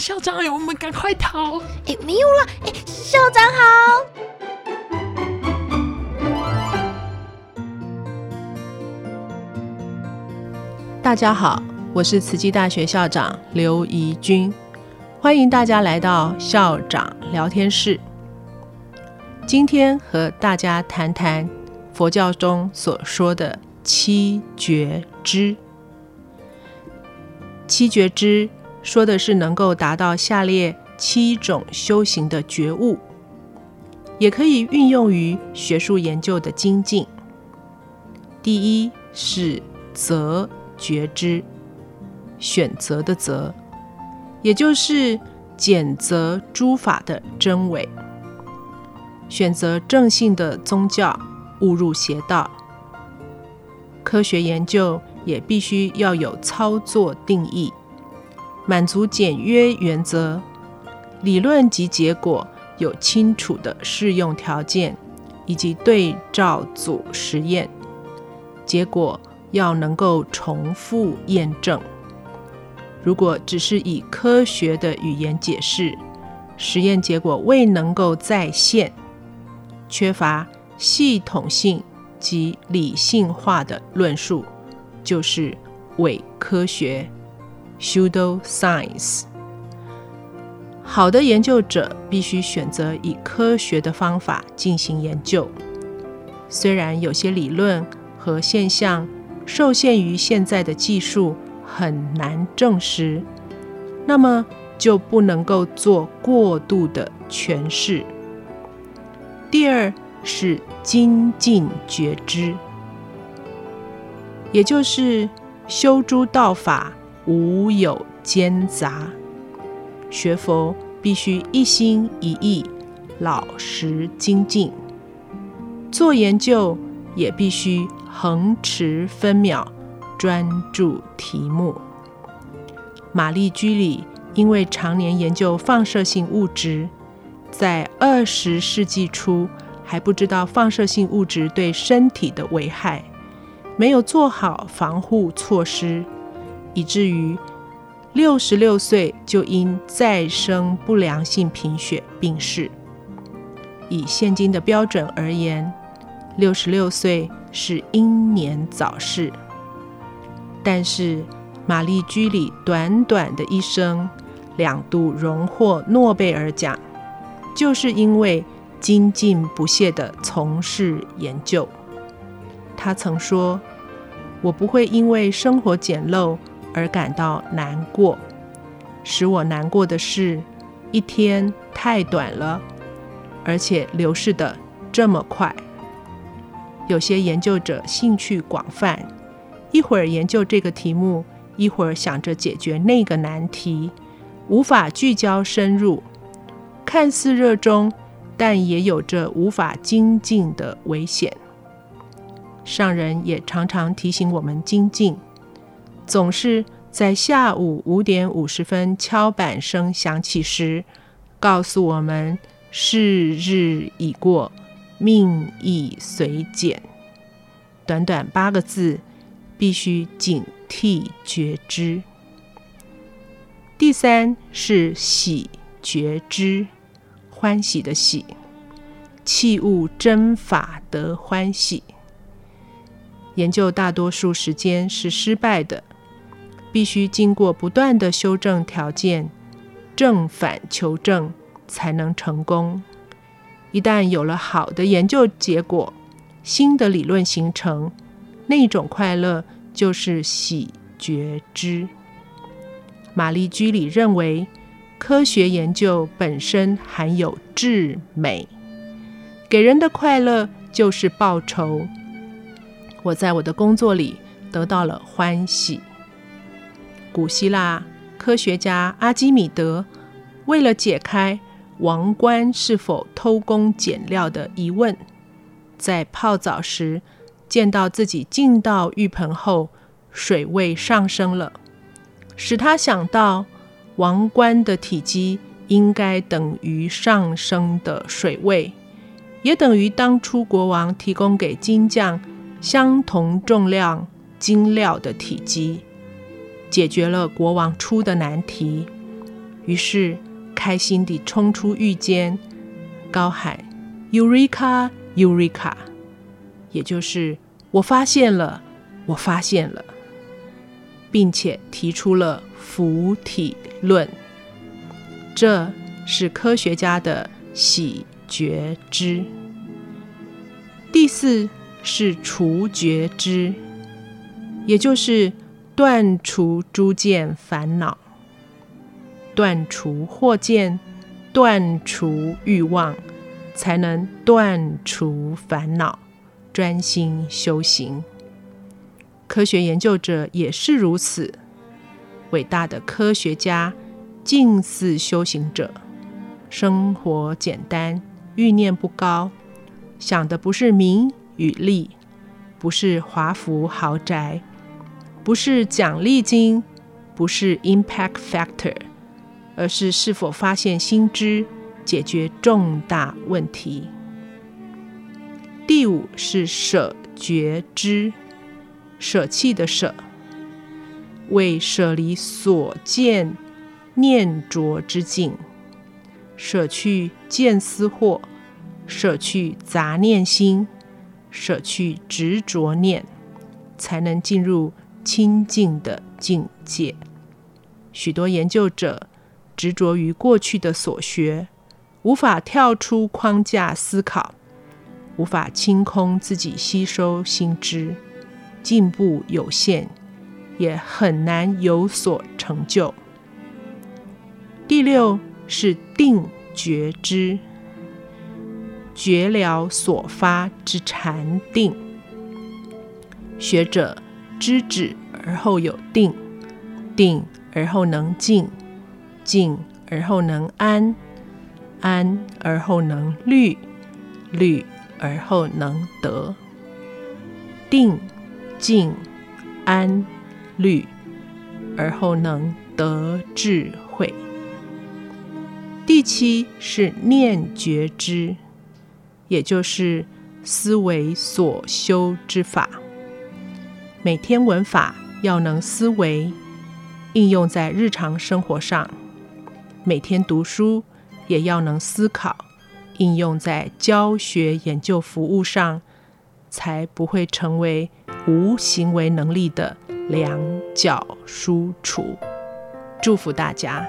校长，我们赶快逃！哎，没有了！哎，校长好。大家好，我是慈济大学校长刘怡君，欢迎大家来到校长聊天室。今天和大家谈谈佛教中所说的七觉知。七觉知说的是能够达到下列七种修行的觉悟，也可以运用于学术研究的精进。第一是择。觉知，选择的择，也就是拣择诸法的真伪，选择正信的宗教，误入邪道。科学研究也必须要有操作定义，满足简约原则，理论及结果有清楚的适用条件，以及对照组实验结果。要能够重复验证。如果只是以科学的语言解释，实验结果未能够再现，缺乏系统性及理性化的论述，就是伪科学 （pseudo science）。好的研究者必须选择以科学的方法进行研究。虽然有些理论和现象，受限于现在的技术很难证实，那么就不能够做过度的诠释。第二是精进觉知，也就是修诸道法无有间杂，学佛必须一心一意，老实精进，做研究也必须。恒持分秒，专注题目。玛丽居里因为常年研究放射性物质，在二十世纪初还不知道放射性物质对身体的危害，没有做好防护措施，以至于六十六岁就因再生不良性贫血病逝。以现今的标准而言，六十六岁。是英年早逝，但是玛丽居里短短的一生，两度荣获诺贝尔奖，就是因为精进不懈地从事研究。他曾说：“我不会因为生活简陋而感到难过，使我难过的是，一天太短了，而且流逝的这么快。”有些研究者兴趣广泛，一会儿研究这个题目，一会儿想着解决那个难题，无法聚焦深入。看似热衷，但也有着无法精进的危险。上人也常常提醒我们精进，总是在下午五点五十分敲板声响起时，告诉我们是日已过。命亦随减，短短八个字，必须警惕觉知。第三是喜觉知，欢喜的喜，器物真法得欢喜。研究大多数时间是失败的，必须经过不断的修正条件，正反求证，才能成功。一旦有了好的研究结果，新的理论形成，那种快乐就是喜觉知。玛丽居里认为，科学研究本身含有至美，给人的快乐就是报酬。我在我的工作里得到了欢喜。古希腊科学家阿基米德为了解开王冠是否偷工减料的疑问，在泡澡时见到自己进到浴盆后水位上升了，使他想到王冠的体积应该等于上升的水位，也等于当初国王提供给金匠。相同重量金料的体积，解决了国王出的难题。于是开心地冲出狱间，高喊 “Eureka, Eureka”，也就是我发现了，我发现了，并且提出了浮体论。这是科学家的喜觉知。第四。是除觉知，也就是断除诸见烦恼，断除惑见，断除欲望，才能断除烦恼，专心修行。科学研究者也是如此，伟大的科学家近似修行者，生活简单，欲念不高，想的不是名。与利，不是华服豪宅，不是奖励金，不是 impact factor，而是是否发现新知，解决重大问题。第五是舍觉知，舍弃的舍，为舍离所见念着之境，舍去见思惑，舍去杂念心。舍去执着念，才能进入清净的境界。许多研究者执着于过去的所学，无法跳出框架思考，无法清空自己吸收新知，进步有限，也很难有所成就。第六是定觉知。觉了所发之禅定，学者知止而后有定，定而后能静，静而后能安，安而后能虑，虑而后能得。定、静、安、虑，而后能得智慧。第七是念觉知。也就是思维所修之法，每天文法要能思维，应用在日常生活上；每天读书也要能思考，应用在教学研究服务上，才不会成为无行为能力的两脚输出。祝福大家。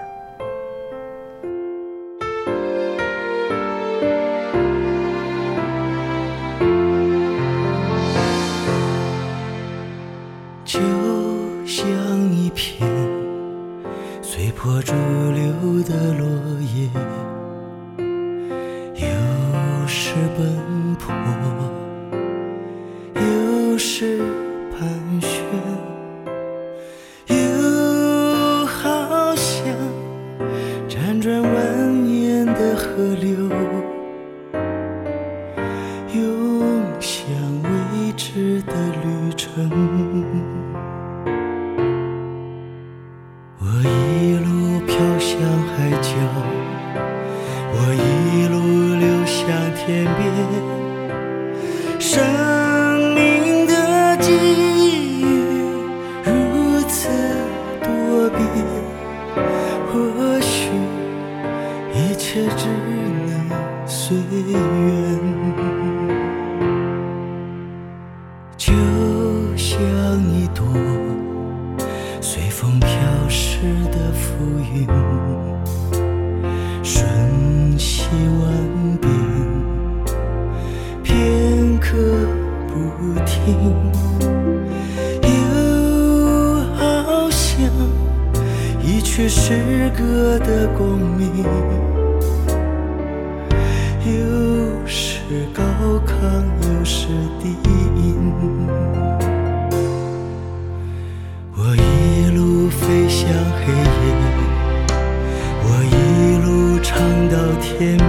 或许一曲诗歌的共鸣，又是高亢，又是低吟。我一路飞向黑夜，我一路唱到天明。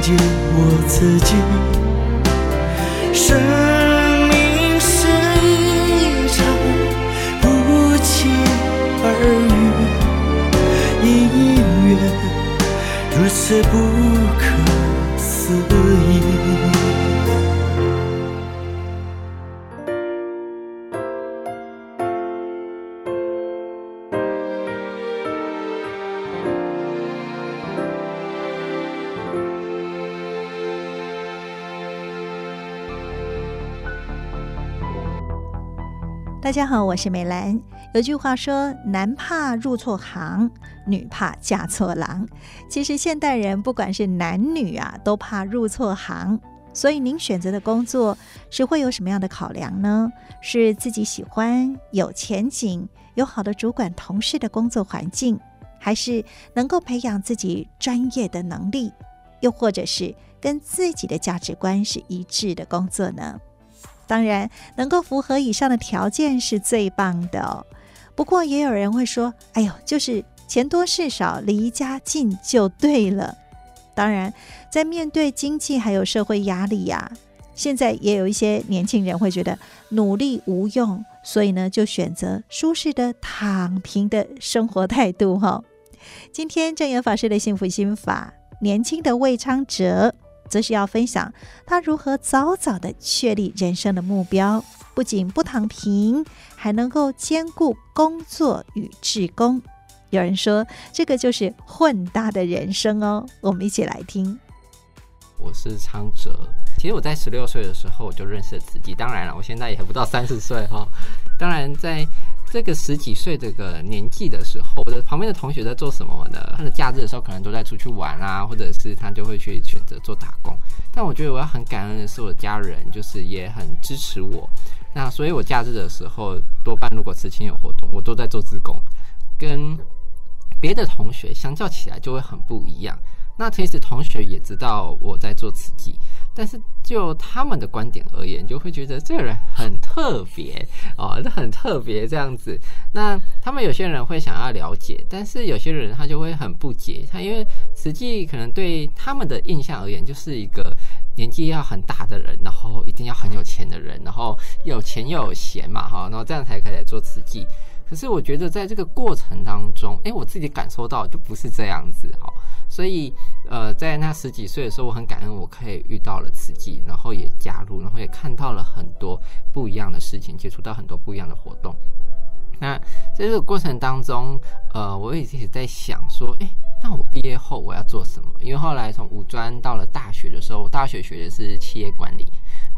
见我自己。生命是一场不期而遇，姻缘如此不可大家好，我是美兰。有句话说：“男怕入错行，女怕嫁错郎。”其实现代人不管是男女啊，都怕入错行。所以您选择的工作是会有什么样的考量呢？是自己喜欢、有前景、有好的主管、同事的工作环境，还是能够培养自己专业的能力，又或者是跟自己的价值观是一致的工作呢？当然，能够符合以上的条件是最棒的哦。不过，也有人会说：“哎呦，就是钱多事少，离家近就对了。”当然，在面对经济还有社会压力呀，现在也有一些年轻人会觉得努力无用，所以呢，就选择舒适的躺平的生活态度哈。今天正言法师的幸福心法，年轻的魏昌哲。则是要分享他如何早早的确立人生的目标，不仅不躺平，还能够兼顾工作与志工。有人说，这个就是混搭的人生哦。我们一起来听。我是昌哲，其实我在十六岁的时候我就认识了自己，当然了，我现在也不到三十岁哈。当然在。这个十几岁这个年纪的时候，我的旁边的同学在做什么呢？他的假日的时候可能都在出去玩啊，或者是他就会去选择做打工。但我觉得我要很感恩的是，我的家人就是也很支持我。那所以，我假日的时候多半如果慈亲有活动，我都在做自工，跟别的同学相较起来就会很不一样。那其实同学也知道我在做慈济。但是就他们的观点而言，就会觉得这个人很特别哦，很特别这样子。那他们有些人会想要了解，但是有些人他就会很不解。他因为实际可能对他们的印象而言，就是一个年纪要很大的人，然后一定要很有钱的人，然后有钱又有闲嘛，哈，然后这样才可以来做慈济。可是我觉得在这个过程当中，哎，我自己感受到就不是这样子，哈。所以，呃，在那十几岁的时候，我很感恩我可以遇到了慈济，然后也加入，然后也看到了很多不一样的事情，接触到很多不一样的活动。那在这个过程当中，呃，我也一直在想说，哎，那我毕业后我要做什么？因为后来从五专到了大学的时候，大学学的是企业管理。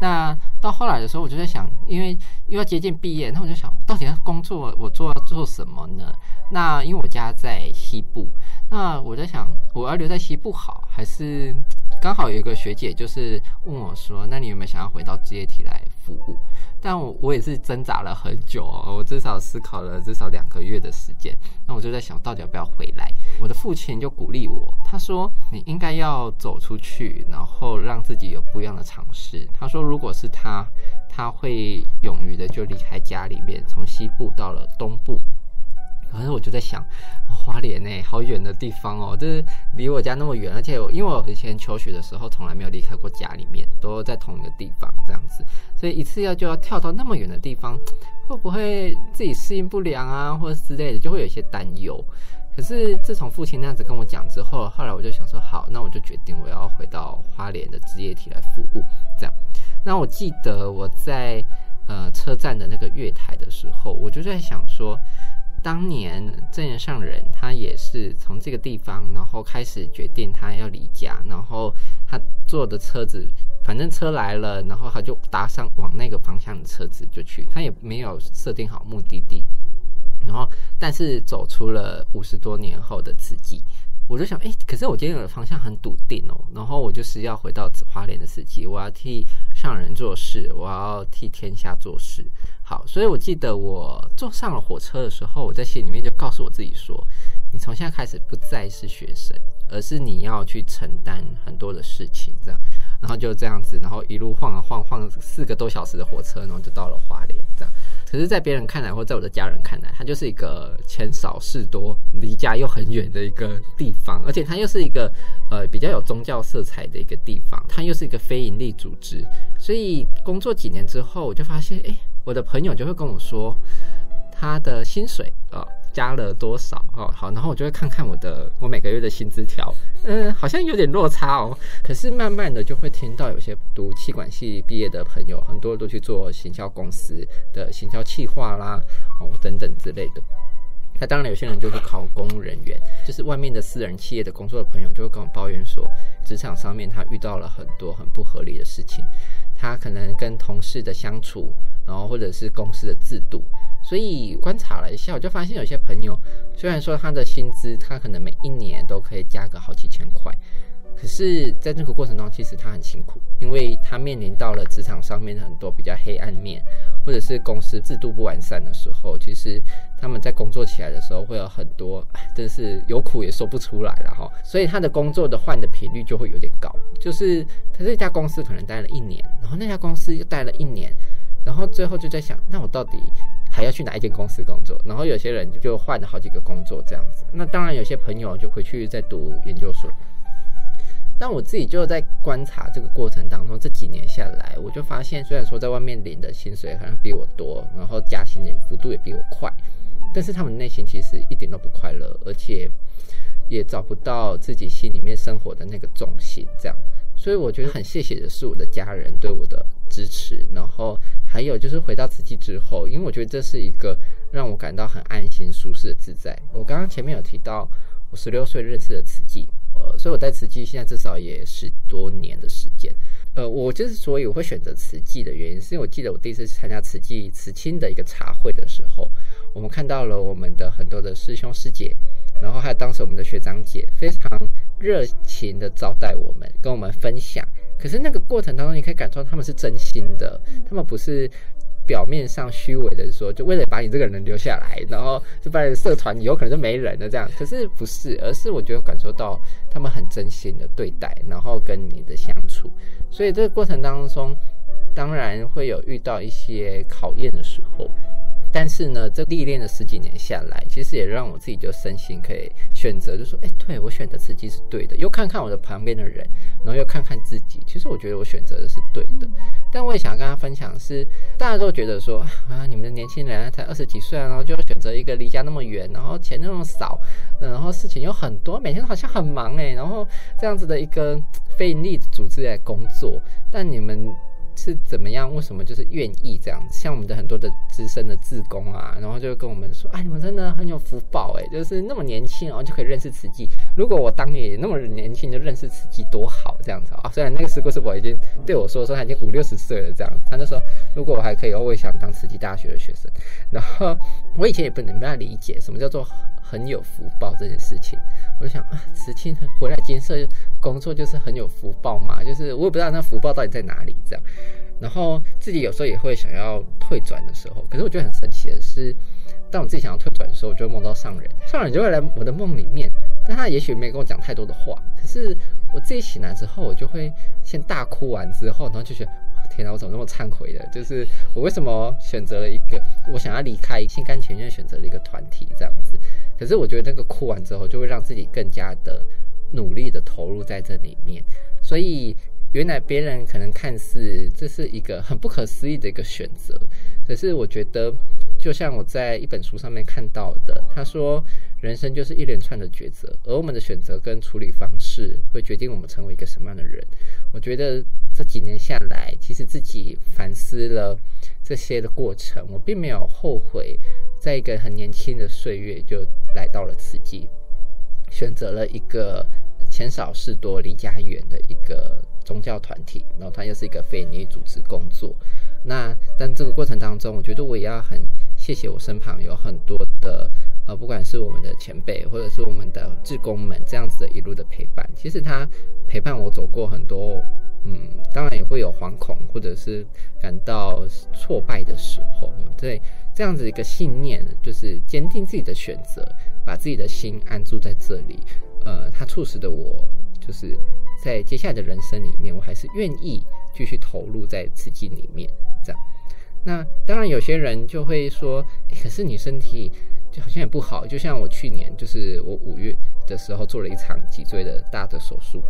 那到后来的时候，我就在想，因为又要接近毕业，那我就想，到底要工作，我做要做什么呢？那因为我家在西部，那我在想，我要留在西部好，还是刚好有一个学姐就是问我说，那你有没有想要回到职业体来服务？但我我也是挣扎了很久，我至少思考了至少两个月的时间。那我就在想，到底要不要回来？我的父亲就鼓励我，他说你应该要走出去，然后让自己有不一样的尝试。他说，如果是他，他会勇于的就离开家里面，从西部到了东部。可是我就在想，花莲呢，好远的地方哦，就是离我家那么远，而且因为我以前求学的时候从来没有离开过家里面，都在同一个地方这样子，所以一次要就要跳到那么远的地方，会不会自己适应不良啊，或者之类的，就会有一些担忧。可是自从父亲那样子跟我讲之后，后来我就想说，好，那我就决定我要回到花莲的职业体来服务，这样。那我记得我在呃车站的那个月台的时候，我就在想说。当年正言上人，他也是从这个地方，然后开始决定他要离家，然后他坐的车子，反正车来了，然后他就搭上往那个方向的车子就去，他也没有设定好目的地，然后但是走出了五十多年后的自己。我就想，哎，可是我今天的方向很笃定哦，然后我就是要回到花莲的时期，我要替上人做事，我要替天下做事。好，所以我记得我坐上了火车的时候，我在心里面就告诉我自己说，你从现在开始不再是学生，而是你要去承担很多的事情，这样。然后就这样子，然后一路晃啊晃，晃四个多小时的火车，然后就到了花莲，这样。可是，在别人看来，或在我的家人看来，它就是一个钱少事多、离家又很远的一个地方，而且它又是一个呃比较有宗教色彩的一个地方，它又是一个非营利组织。所以工作几年之后，我就发现，哎，我的朋友就会跟我说，他的薪水啊。加了多少哦？好，然后我就会看看我的我每个月的薪资条，嗯，好像有点落差哦。可是慢慢的就会听到有些读气管系毕业的朋友，很多都去做行销公司的行销企划啦，哦等等之类的。那当然有些人就是考公务人员，就是外面的私人企业的工作的朋友，就会跟我抱怨说，职场上面他遇到了很多很不合理的事情，他可能跟同事的相处，然后或者是公司的制度。所以观察了一下，我就发现有些朋友，虽然说他的薪资，他可能每一年都可以加个好几千块，可是在这个过程中，其实他很辛苦，因为他面临到了职场上面很多比较黑暗面，或者是公司制度不完善的时候，其实他们在工作起来的时候会有很多，真是有苦也说不出来了哈。所以他的工作的换的频率就会有点高，就是他这家公司可能待了一年，然后那家公司又待了一年，然后最后就在想，那我到底？还要去哪一间公司工作？然后有些人就换了好几个工作这样子。那当然，有些朋友就回去再读研究所。但我自己就在观察这个过程当中，这几年下来，我就发现，虽然说在外面领的薪水好像比我多，然后加薪的幅度也比我快，但是他们内心其实一点都不快乐，而且也找不到自己心里面生活的那个重心。这样，所以我觉得很谢谢的是我的家人对我的支持，然后。还有就是回到慈济之后，因为我觉得这是一个让我感到很安心、舒适的自在。我刚刚前面有提到，我十六岁认识的慈济，呃，所以我在慈济现在至少也十多年的时间。呃，我就是所以我会选择慈济的原因，是因为我记得我第一次参加慈济慈亲的一个茶会的时候，我们看到了我们的很多的师兄师姐，然后还有当时我们的学长姐非常热情的招待我们，跟我们分享。可是那个过程当中，你可以感受到他们是真心的，他们不是表面上虚伪的说，就为了把你这个人留下来，然后就把你的社团有可能就没人了这样。可是不是，而是我觉得感受到他们很真心的对待，然后跟你的相处。所以这个过程当中，当然会有遇到一些考验的时候。但是呢，这历练了十几年下来，其实也让我自己就身心可以选择，就说，哎，对我选的慈济是对的。又看看我的旁边的人，然后又看看自己，其实我觉得我选择的是对的。但我也想跟大家分享是，大家都觉得说，啊，你们的年轻人才二十几岁，然后就要选择一个离家那么远，然后钱那么少，然后事情又很多，每天好像很忙哎，然后这样子的一个非盈利组织来工作，但你们。是怎么样？为什么就是愿意这样子？像我们的很多的资深的志工啊，然后就跟我们说：“啊，你们真的很有福报哎，就是那么年轻，然后就可以认识慈济。如果我当年也那么年轻就认识慈济，多好这样子啊！虽然那个师姑师伯已经对我说说他已经五六十岁了这样，他就说如果我还可以，我也想当慈济大学的学生。然后我以前也不能不太理解什么叫做很有福报这件事情。我就想啊，慈青回来建设工作就是很有福报嘛，就是我也不知道那福报到底在哪里这样。然后自己有时候也会想要退转的时候，可是我觉得很神奇的是，当我自己想要退转的时候，我就会梦到上人，上人就会来我的梦里面，但他也许没跟我讲太多的话，可是我自己醒来之后，我就会先大哭完之后，然后就觉得天哪，我怎么那么忏悔的？就是我为什么选择了一个我想要离开，心甘情愿选择了一个团体这样子？可是我觉得那个哭完之后，就会让自己更加的努力的投入在这里面。所以原来别人可能看似这是一个很不可思议的一个选择，可是我觉得，就像我在一本书上面看到的，他说人生就是一连串的抉择，而我们的选择跟处理方式会决定我们成为一个什么样的人。我觉得这几年下来，其实自己反思了这些的过程，我并没有后悔。在一个很年轻的岁月，就来到了慈济，选择了一个钱少事多、离家远的一个宗教团体。然后，它又是一个非营利组织工作。那但这个过程当中，我觉得我也要很谢谢我身旁有很多的呃，不管是我们的前辈，或者是我们的志工们，这样子的一路的陪伴。其实他陪伴我走过很多，嗯，当然也会有惶恐，或者是感到挫败的时候，对。这样子一个信念，就是坚定自己的选择，把自己的心安住在这里。呃，它促使的我，就是在接下来的人生里面，我还是愿意继续投入在此境里面。这样，那当然有些人就会说，可是你身体就好像也不好。就像我去年，就是我五月的时候做了一场脊椎的大的手术。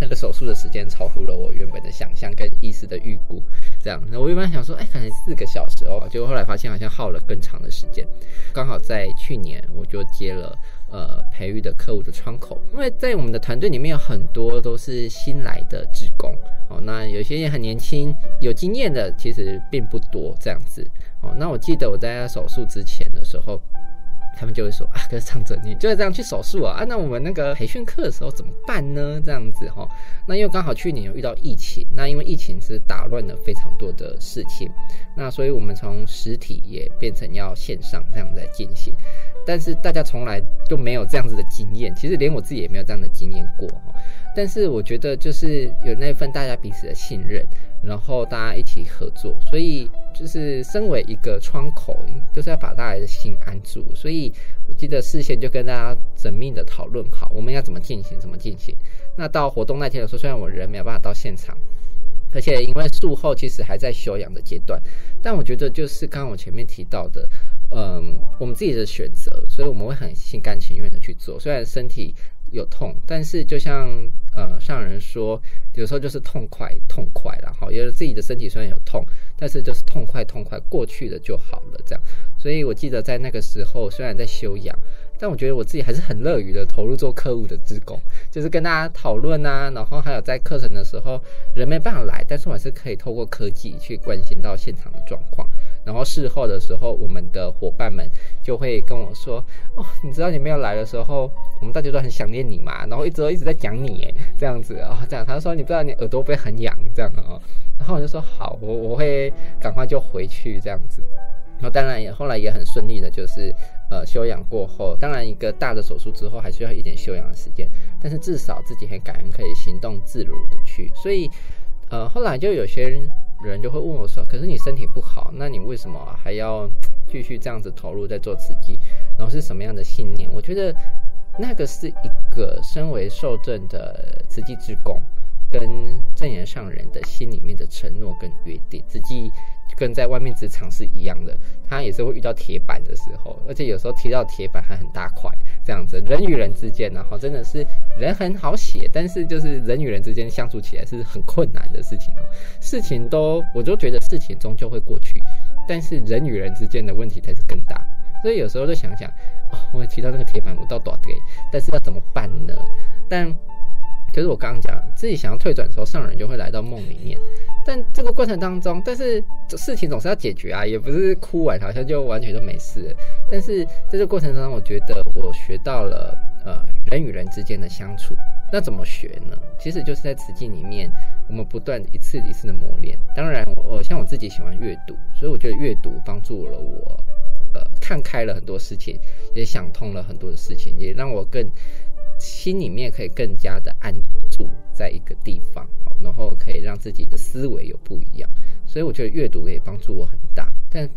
那个手术的时间超乎了我原本的想象跟医师的预估，这样，那我原本想说，哎，可能四个小时哦，结果后来发现好像耗了更长的时间。刚好在去年，我就接了呃培育的客户的窗口，因为在我们的团队里面有很多都是新来的职工哦，那有些也很年轻，有经验的其实并不多这样子哦。那我记得我在手术之前的时候。他们就会说啊，可是唱者你就是这样去手术啊？啊，那我们那个培训课的时候怎么办呢？这样子哈，那因为刚好去年有遇到疫情，那因为疫情是打乱了非常多的事情，那所以我们从实体也变成要线上这样在进行，但是大家从来就没有这样子的经验，其实连我自己也没有这样的经验过哈。但是我觉得就是有那份大家彼此的信任。然后大家一起合作，所以就是身为一个窗口，就是要把大家的心安住。所以我记得事先就跟大家缜密的讨论好，我们要怎么进行，怎么进行。那到活动那天的时候，虽然我人没有办法到现场，而且因为术后其实还在休养的阶段，但我觉得就是刚刚我前面提到的，嗯，我们自己的选择，所以我们会很心甘情愿的去做，虽然身体。有痛，但是就像呃上人说，有时候就是痛快痛快了哈。有自己的身体虽然有痛，但是就是痛快痛快过去了就好了这样。所以我记得在那个时候，虽然在休养，但我觉得我自己还是很乐于的投入做客户的职工，就是跟大家讨论啊，然后还有在课程的时候人没办法来，但是我还是可以透过科技去关心到现场的状况。然后事后的时候，我们的伙伴们就会跟我说：“哦，你知道你没有来的时候，我们大家都很想念你嘛。”然后一直都一直在讲你，哎，这样子啊，这样。他说：“你不知道你耳朵会很痒，这样啊。”然后我就说：“好，我我会赶快就回去这样子。”然后当然也后来也很顺利的，就是呃休养过后，当然一个大的手术之后还需要一点休养的时间，但是至少自己很感恩可以行动自如的去。所以呃后来就有些人人。就会问我说：“可是你身体不好，那你为什么还要继续这样子投入在做慈济？然后是什么样的信念？我觉得那个是一个身为受赠的慈济之工，跟正言上人的心里面的承诺跟约定。实际。”跟在外面职场是一样的，他也是会遇到铁板的时候，而且有时候提到铁板还很大块，这样子人与人之间，然后真的是人很好写，但是就是人与人之间相处起来是很困难的事情哦。事情都，我就觉得事情终究会过去，但是人与人之间的问题才是更大。所以有时候就想想，哦，我提到那个铁板，我到多给，但是要怎么办呢？但就是我刚刚讲，自己想要退转的时候，上人就会来到梦里面。但这个过程当中，但是事情总是要解决啊，也不是哭完好像就完全就没事了。但是在这过程当中，我觉得我学到了呃人与人之间的相处。那怎么学呢？其实就是在词境里面，我们不断一次一次的磨练。当然，我像我自己喜欢阅读，所以我觉得阅读帮助了我，呃，看开了很多事情，也想通了很多的事情，也让我更。心里面可以更加的安住在一个地方，好，然后可以让自己的思维有不一样，所以我觉得阅读可以帮助我很大。但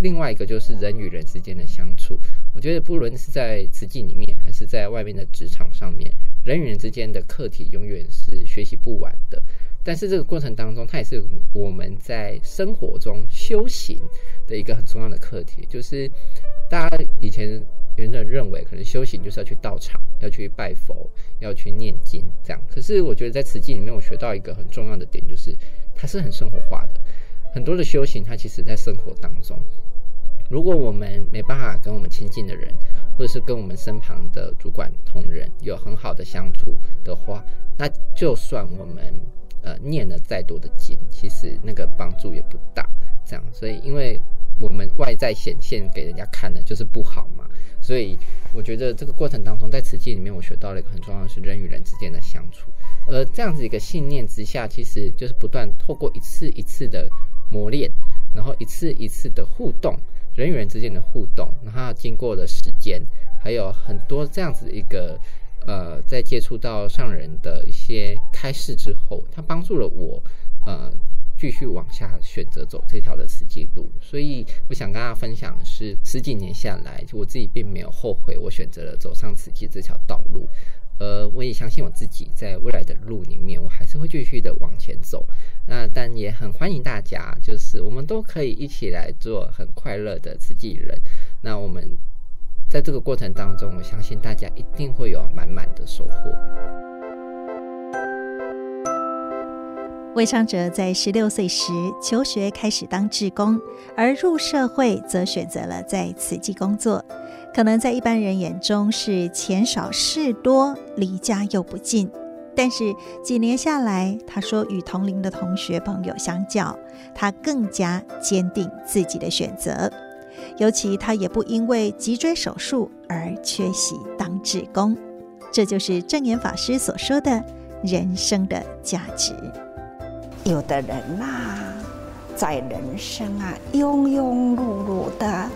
另外一个就是人与人之间的相处，我觉得不论是在实际里面，还是在外面的职场上面，人与人之间的课题永远是学习不完的。但是这个过程当中，它也是我们在生活中修行的一个很重要的课题，就是大家以前。原人认为，可能修行就是要去道场，要去拜佛，要去念经，这样。可是我觉得在此记里面，我学到一个很重要的点，就是它是很生活化的。很多的修行，它其实在生活当中。如果我们没办法跟我们亲近的人，或者是跟我们身旁的主管同仁有很好的相处的话，那就算我们呃念了再多的经，其实那个帮助也不大。这样，所以因为我们外在显现给人家看的就是不好嘛。所以我觉得这个过程当中，在此记里面，我学到了一个很重要的是人与人之间的相处。而这样子一个信念之下，其实就是不断透过一次一次的磨练，然后一次一次的互动，人与人之间的互动，然后经过了时间，还有很多这样子一个呃，在接触到上人的一些开示之后，他帮助了我呃。继续往下选择走这条的实际路，所以我想跟大家分享的是，十几年下来，我自己并没有后悔，我选择了走上慈济这条道路。呃，我也相信我自己在未来的路里面，我还是会继续的往前走。那但也很欢迎大家，就是我们都可以一起来做很快乐的慈济人。那我们在这个过程当中，我相信大家一定会有满满的收获。魏昌哲在十六岁时求学，开始当志工，而入社会则选择了在慈济工作。可能在一般人眼中是钱少事多，离家又不近。但是几年下来，他说与同龄的同学朋友相较，他更加坚定自己的选择。尤其他也不因为脊椎手术而缺席当志工。这就是正言法师所说的人生的价值。有的人呐，在人生啊，庸庸碌碌的，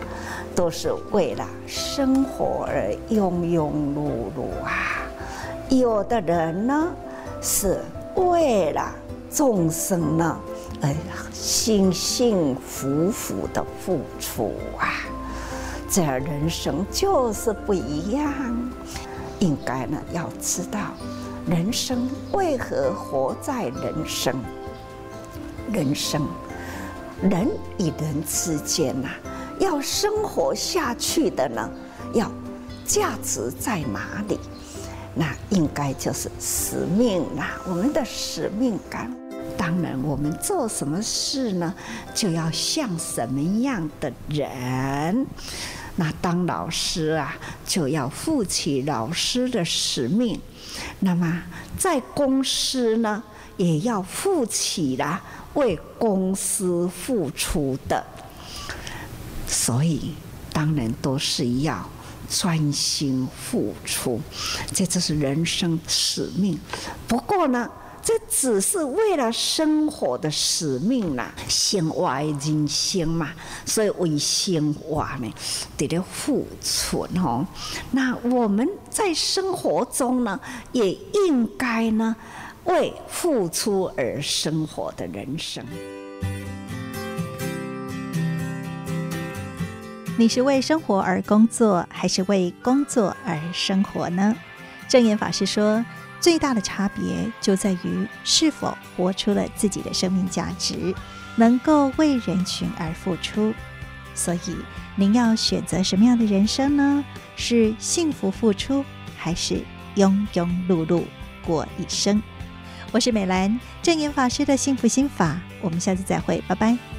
都是为了生活而庸庸碌碌啊；有的人呢，是为了众生呢，而幸幸福福的付出啊。这人生就是不一样。应该呢，要知道人生为何活在人生。人生，人与人之间呐，要生活下去的呢，要价值在哪里？那应该就是使命啦，我们的使命感。当然，我们做什么事呢，就要像什么样的人。那当老师啊，就要负起老师的使命。那么在公司呢，也要负起了。为公司付出的，所以当然都是要专心付出，这就是人生使命。不过呢，这只是为了生活的使命啦，生活人生嘛，所以为生活呢得了付出哦。那我们在生活中呢，也应该呢。为付出而生活的人生，你是为生活而工作，还是为工作而生活呢？正言法师说，最大的差别就在于是否活出了自己的生命价值，能够为人群而付出。所以，您要选择什么样的人生呢？是幸福付出，还是庸庸碌碌过一生？我是美兰，正言法师的幸福心法，我们下次再会，拜拜。